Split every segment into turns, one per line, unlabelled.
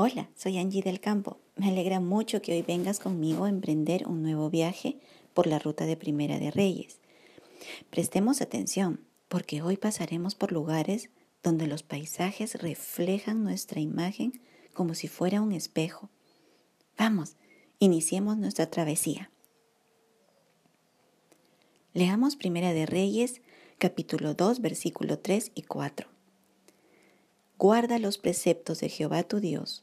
Hola, soy Angie del Campo. Me alegra mucho que hoy vengas conmigo a emprender un nuevo viaje por la ruta de Primera de Reyes. Prestemos atención, porque hoy pasaremos por lugares donde los paisajes reflejan nuestra imagen como si fuera un espejo. Vamos, iniciemos nuestra travesía. Leamos Primera de Reyes, capítulo 2, versículo 3 y 4. Guarda los preceptos de Jehová tu Dios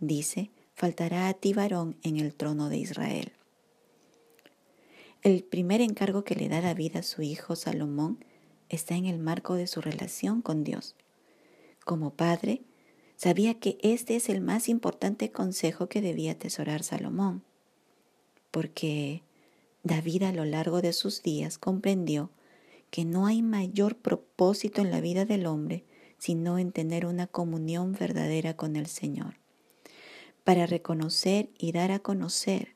dice, faltará a ti varón en el trono de Israel. El primer encargo que le da David a su hijo Salomón está en el marco de su relación con Dios. Como padre, sabía que este es el más importante consejo que debía atesorar Salomón, porque David a lo largo de sus días comprendió que no hay mayor propósito en la vida del hombre sino en tener una comunión verdadera con el Señor para reconocer y dar a conocer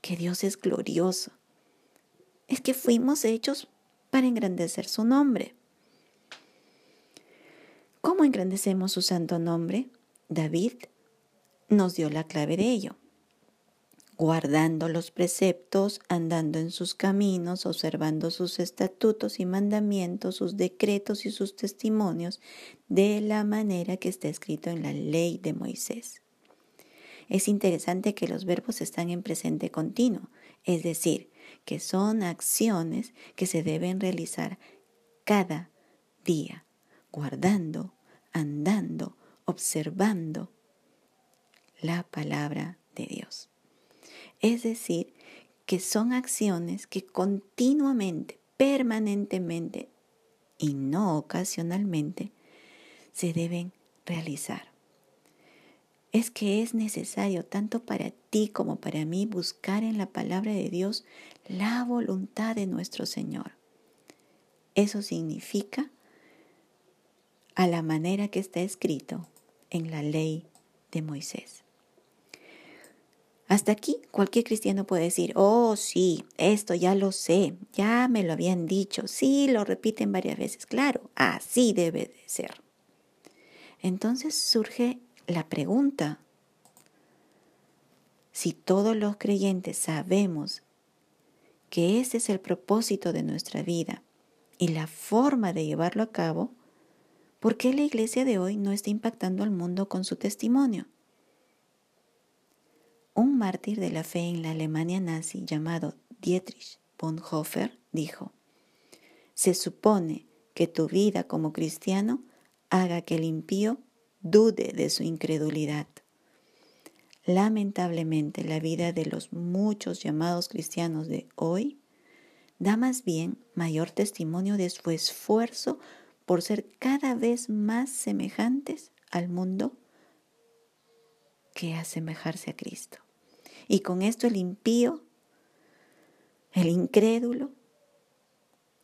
que Dios es glorioso. Es que fuimos hechos para engrandecer su nombre. ¿Cómo engrandecemos su santo nombre? David nos dio la clave de ello. Guardando los preceptos, andando en sus caminos, observando sus estatutos y mandamientos, sus decretos y sus testimonios, de la manera que está escrito en la ley de Moisés es interesante que los verbos están en presente continuo, es decir, que son acciones que se deben realizar cada día, guardando, andando, observando la palabra de Dios. Es decir, que son acciones que continuamente, permanentemente y no ocasionalmente se deben realizar es que es necesario tanto para ti como para mí buscar en la palabra de Dios la voluntad de nuestro Señor. Eso significa a la manera que está escrito en la ley de Moisés. Hasta aquí cualquier cristiano puede decir, oh sí, esto ya lo sé, ya me lo habían dicho, sí, lo repiten varias veces, claro, así debe de ser. Entonces surge la pregunta, si todos los creyentes sabemos que ese es el propósito de nuestra vida y la forma de llevarlo a cabo, ¿por qué la iglesia de hoy no está impactando al mundo con su testimonio? Un mártir de la fe en la Alemania nazi llamado Dietrich Bonhoeffer dijo, se supone que tu vida como cristiano haga que el impío dude de su incredulidad. Lamentablemente la vida de los muchos llamados cristianos de hoy da más bien mayor testimonio de su esfuerzo por ser cada vez más semejantes al mundo que asemejarse a Cristo. Y con esto el impío, el incrédulo,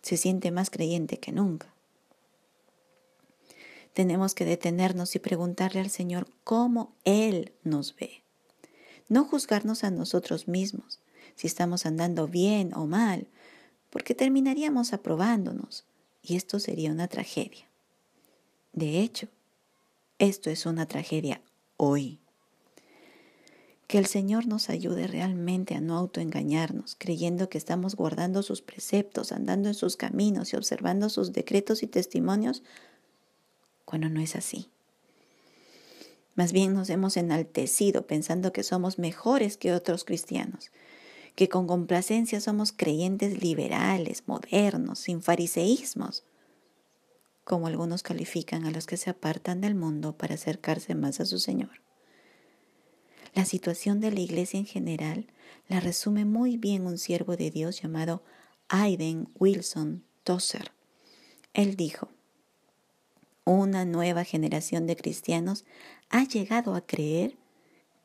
se siente más creyente que nunca tenemos que detenernos y preguntarle al Señor cómo Él nos ve. No juzgarnos a nosotros mismos, si estamos andando bien o mal, porque terminaríamos aprobándonos y esto sería una tragedia. De hecho, esto es una tragedia hoy. Que el Señor nos ayude realmente a no autoengañarnos, creyendo que estamos guardando sus preceptos, andando en sus caminos y observando sus decretos y testimonios cuando no es así. Más bien nos hemos enaltecido pensando que somos mejores que otros cristianos, que con complacencia somos creyentes liberales, modernos, sin fariseísmos, como algunos califican a los que se apartan del mundo para acercarse más a su Señor. La situación de la iglesia en general la resume muy bien un siervo de Dios llamado Aiden Wilson Tosser. Él dijo, una nueva generación de cristianos ha llegado a creer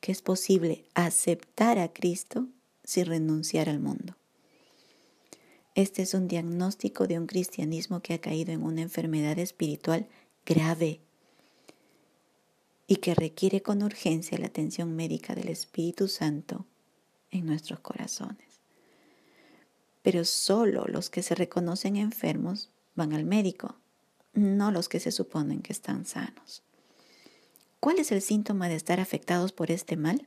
que es posible aceptar a Cristo sin renunciar al mundo. Este es un diagnóstico de un cristianismo que ha caído en una enfermedad espiritual grave y que requiere con urgencia la atención médica del Espíritu Santo en nuestros corazones. Pero solo los que se reconocen enfermos van al médico, no los que se suponen que están sanos. ¿Cuál es el síntoma de estar afectados por este mal?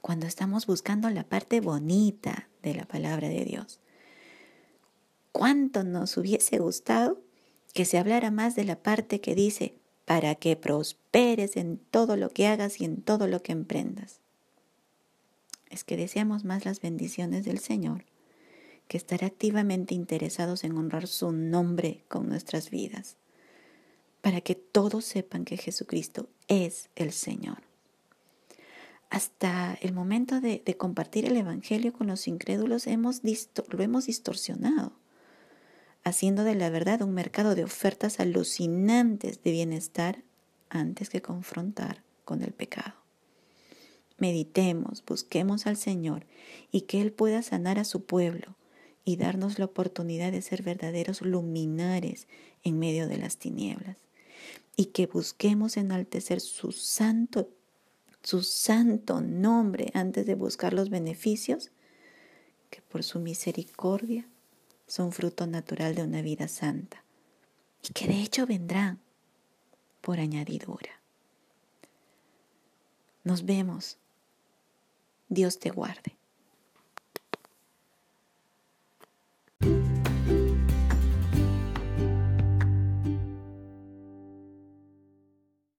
Cuando estamos buscando la parte bonita de la palabra de Dios. ¿Cuánto nos hubiese gustado que se hablara más de la parte que dice, para que prosperes en todo lo que hagas y en todo lo que emprendas? Es que deseamos más las bendiciones del Señor que estar activamente interesados en honrar su nombre con nuestras vidas para que todos sepan que Jesucristo es el Señor. Hasta el momento de, compartir el Evangelio con los incrédulos hemos lo hemos distorsionado, haciendo de la verdad un mercado de ofertas alucinantes de bienestar antes que confrontar con el pecado. Meditemos, busquemos al Señor y que Él pueda sanar a su pueblo y darnos la oportunidad de ser verdaderos luminares en medio de las tinieblas y que busquemos enaltecer su santo, su santo nombre antes de buscar los beneficios que por su misericordia son fruto natural de una vida santa y que de hecho vendrán por añadidura. Nos vemos. Dios te guarde.